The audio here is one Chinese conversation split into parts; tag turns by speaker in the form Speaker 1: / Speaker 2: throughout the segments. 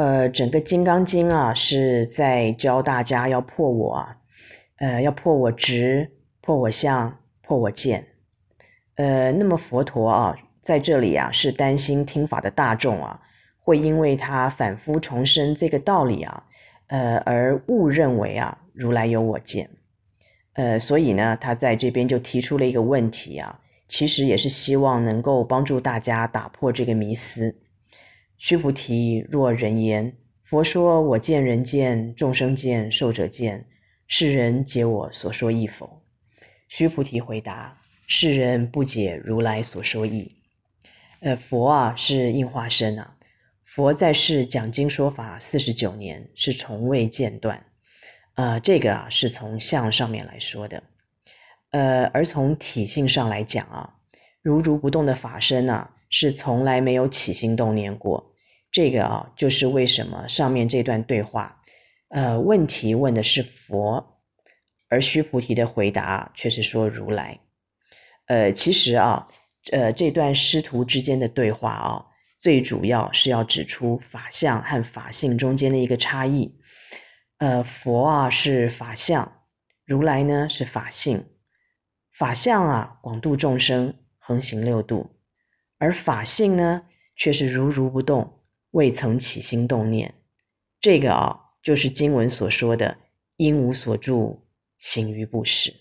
Speaker 1: 呃，整个《金刚经》啊，是在教大家要破我啊，呃，要破我执，破我相，破我见。呃，那么佛陀啊，在这里啊，是担心听法的大众啊，会因为他反复重申这个道理啊，呃，而误认为啊，如来有我见。呃，所以呢，他在这边就提出了一个问题啊，其实也是希望能够帮助大家打破这个迷思。须菩提，若人言，佛说我见人见，众生见，寿者见，世人解我所说义否？须菩提回答：世人不解如来所说义。呃，佛啊是应化身啊，佛在世讲经说法四十九年，是从未间断。呃，这个啊是从相上面来说的，呃，而从体性上来讲啊，如如不动的法身啊，是从来没有起心动念过。这个啊，就是为什么上面这段对话，呃，问题问的是佛，而须菩提的回答却是说如来。呃，其实啊，呃，这段师徒之间的对话啊，最主要是要指出法相和法性中间的一个差异。呃，佛啊是法相，如来呢是法性。法相啊广度众生，横行六度，而法性呢却是如如不动。未曾起心动念，这个啊，就是经文所说的“应无所住，行于不实”。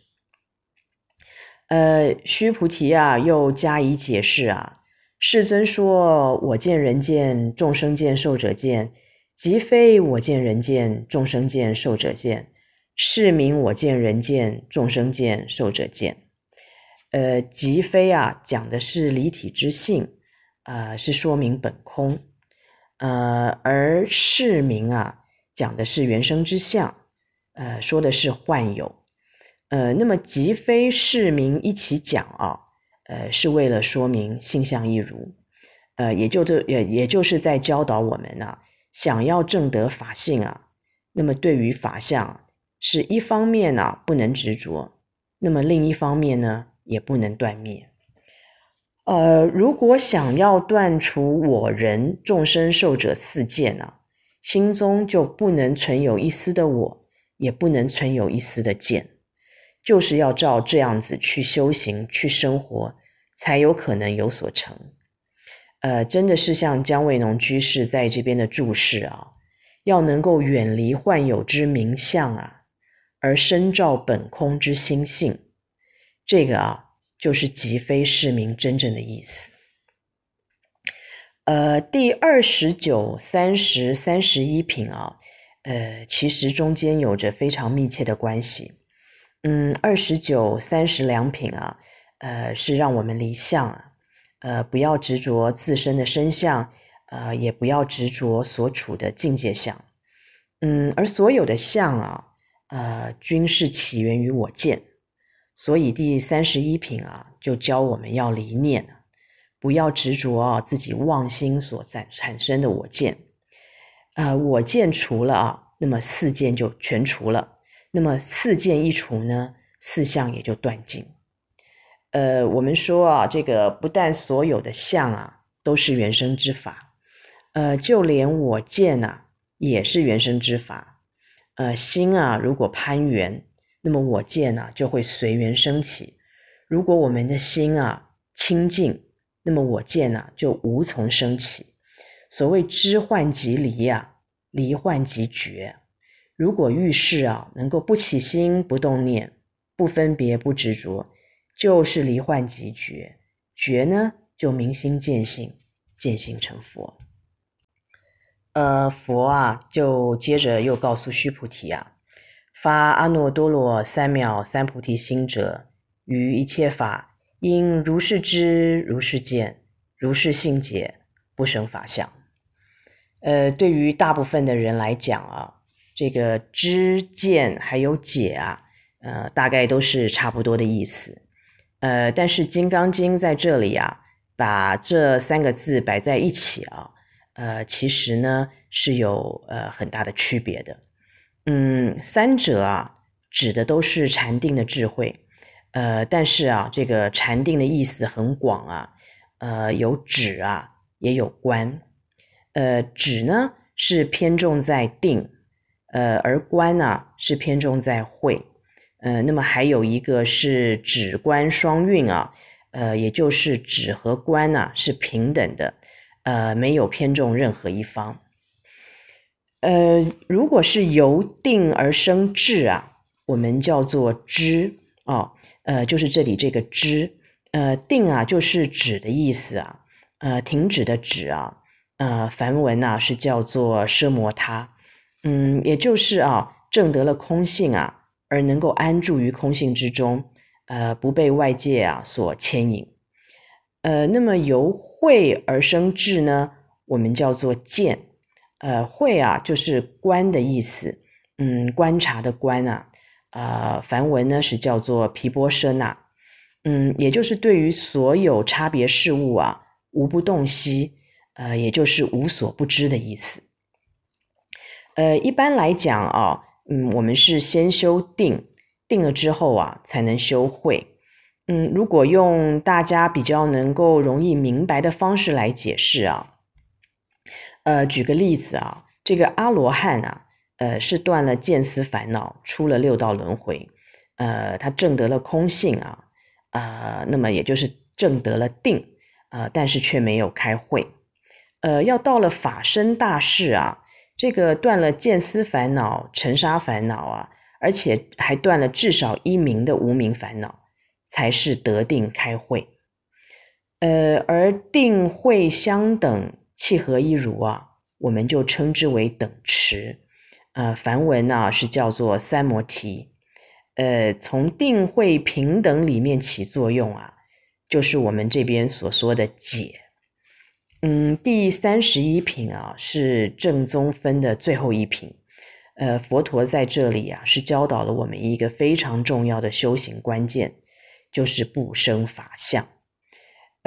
Speaker 1: 呃，须菩提啊，又加以解释啊，世尊说：“我见人见，众生见，寿者见，即非我见人见，众生见，寿者见，是名我见人见，众生见，寿者见。”呃，即非啊，讲的是离体之性，呃，是说明本空。呃，而是名啊，讲的是原生之相，呃，说的是幻有，呃，那么即非是名一起讲啊，呃，是为了说明性相一如，呃，也就这也也就是在教导我们啊，想要证得法性啊，那么对于法相是一方面啊不能执着，那么另一方面呢也不能断灭。呃，如果想要断除我人众生寿者四见呢，心中就不能存有一丝的我，也不能存有一丝的见，就是要照这样子去修行、去生活，才有可能有所成。呃，真的是像姜维农居士在这边的注释啊，要能够远离幻有之名相啊，而深照本空之心性，这个啊。就是即非是名真正的意思。呃，第二十九、三十、三十一品啊，呃，其实中间有着非常密切的关系。嗯，二十九、三十两品啊，呃，是让我们离相啊，呃，不要执着自身的身相，呃，也不要执着所处的境界相。嗯，而所有的相啊，呃，均是起源于我见。所以第三十一品啊，就教我们要离念，不要执着啊自己妄心所在产生的我见，呃，我见除了啊，那么四见就全除了。那么四见一除呢，四相也就断尽。呃，我们说啊，这个不但所有的相啊都是原生之法，呃，就连我见呐也是原生之法。呃，心啊如果攀缘。那么我见呢、就会随缘升起。如果我们的心啊清净，那么我见呢、就无从升起。所谓知幻即离呀、啊，离幻即觉。如果遇事啊能够不起心不动念，不分别不执着，就是离幻即觉。觉呢就明心见性，见性成佛。呃，佛啊就接着又告诉须菩提啊。发阿耨多罗三藐三菩提心者，于一切法应如是知，如是见，如是信解，不生法相。呃，对于大部分的人来讲啊，这个知见还有解啊，呃，大概都是差不多的意思。呃，但是《金刚经》在这里啊，把这三个字摆在一起啊，呃，其实呢是有呃很大的区别的。嗯，三者啊，指的都是禅定的智慧，呃，但是啊，这个禅定的意思很广啊，呃，有止啊，也有观，呃，止呢是偏重在定，呃，而观啊是偏重在会，呃，那么还有一个是止观双运啊，呃，也就是止和观啊是平等的，呃，没有偏重任何一方。呃，如果是由定而生智啊，我们叫做知哦，呃，就是这里这个知，呃，定啊就是止的意思啊，呃，停止的止啊，呃，梵文啊是叫做奢摩他，嗯，也就是啊证得了空性啊，而能够安住于空性之中，呃，不被外界啊所牵引，呃，那么由慧而生智呢，我们叫做见。呃，慧啊，就是观的意思，嗯，观察的观啊，呃，梵文呢是叫做毗波舍那，嗯，也就是对于所有差别事物啊，无不洞悉，呃，也就是无所不知的意思。呃，一般来讲啊，嗯，我们是先修定，定了之后啊，才能修慧。嗯，如果用大家比较能够容易明白的方式来解释啊。呃，举个例子啊，这个阿罗汉啊，呃，是断了见思烦恼，出了六道轮回，呃，他证得了空性啊，呃，那么也就是证得了定，呃，但是却没有开会，呃，要到了法身大士啊，这个断了见思烦恼、尘沙烦恼啊，而且还断了至少一名的无明烦恼，才是得定开会，呃，而定慧相等。契合一如啊，我们就称之为等持，呃，梵文呢、是叫做三摩提，呃，从定慧平等里面起作用啊，就是我们这边所说的解。嗯，第三十一品啊是正宗分的最后一品，呃，佛陀在这里啊是教导了我们一个非常重要的修行关键，就是不生法相。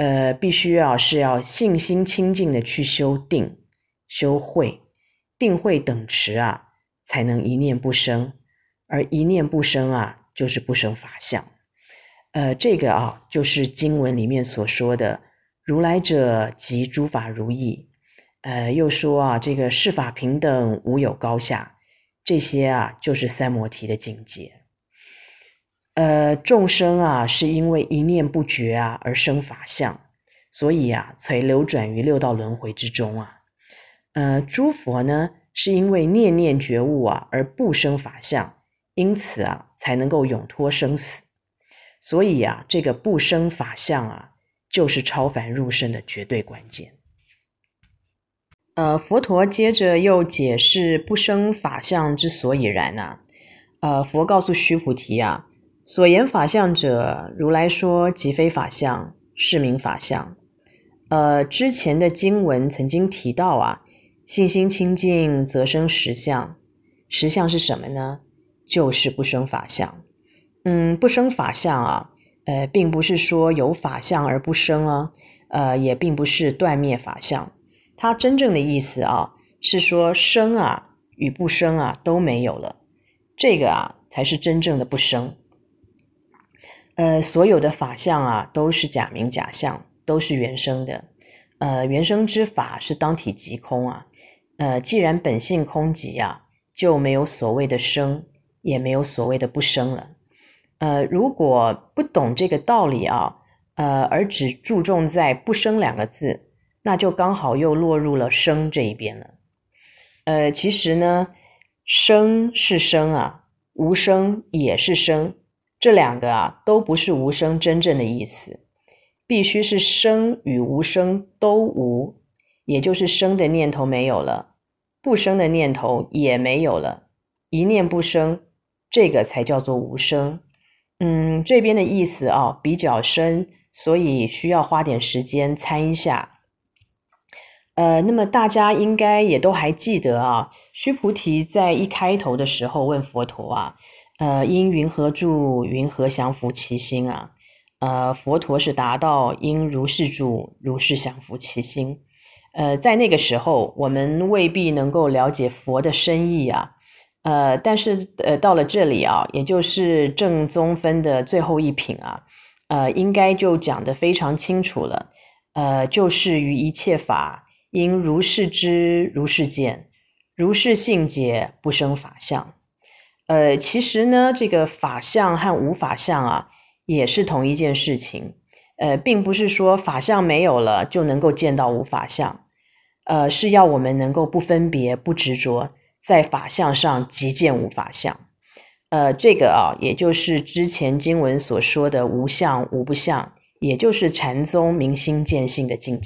Speaker 1: 呃，必须要是要信心清净的去修定、修慧、定慧等持啊，才能一念不生，而一念不生啊，就是不生法相。呃，这个啊，就是经文里面所说的“如来者，即诸法如意”。呃，又说啊，这个世法平等，无有高下，这些啊，就是三摩提的境界。呃，众生啊，是因为一念不觉啊而生法相，所以啊，才流转于六道轮回之中啊。呃，诸佛呢，是因为念念觉悟啊而不生法相，因此啊，才能够永脱生死。所以啊，这个不生法相啊，就是超凡入圣的绝对关键。呃，佛陀接着又解释不生法相之所以然啊。呃，佛告诉须菩提啊。所言法相者，如来说即非法相，是名法相。呃，之前的经文曾经提到啊，信心清净则生实相，实相是什么呢？就是不生法相。嗯，不生法相啊，呃，并不是说有法相而不生啊，呃，也并不是断灭法相。它真正的意思啊，是说生啊与不生啊都没有了，这个啊才是真正的不生。呃，所有的法相啊，都是假名假相，都是原生的。呃，原生之法是当体即空啊。呃，既然本性空寂啊，就没有所谓的生，也没有所谓的不生了。呃，如果不懂这个道理啊，呃，而只注重在不生两个字，那就刚好又落入了生这一边了。呃，其实呢，生是生啊，无生也是生。这两个啊，都不是无生真正的意思，必须是生与无生都无，也就是生的念头没有了，不生的念头也没有了，一念不生，这个才叫做无生。嗯，这边的意思啊比较深，所以需要花点时间参一下。呃，那么大家应该也都还记得啊，须菩提在一开头的时候问佛陀啊。呃，应云何住，云何降伏其心啊？呃，佛陀是达到，应如是住，如是降伏其心。呃，在那个时候，我们未必能够了解佛的深意啊。呃，但是呃，到了这里啊，也就是正宗分的最后一品啊，呃，应该就讲得非常清楚了。呃，就是于一切法，应如是知，如是见，如是性解，不生法相。呃，其实呢，这个法相和无法相啊，也是同一件事情。呃，并不是说法相没有了就能够见到无法相，呃，是要我们能够不分别、不执着，在法相上即见无法相。呃，这个啊，也就是之前经文所说的无相无不相，也就是禅宗明心见性的境界。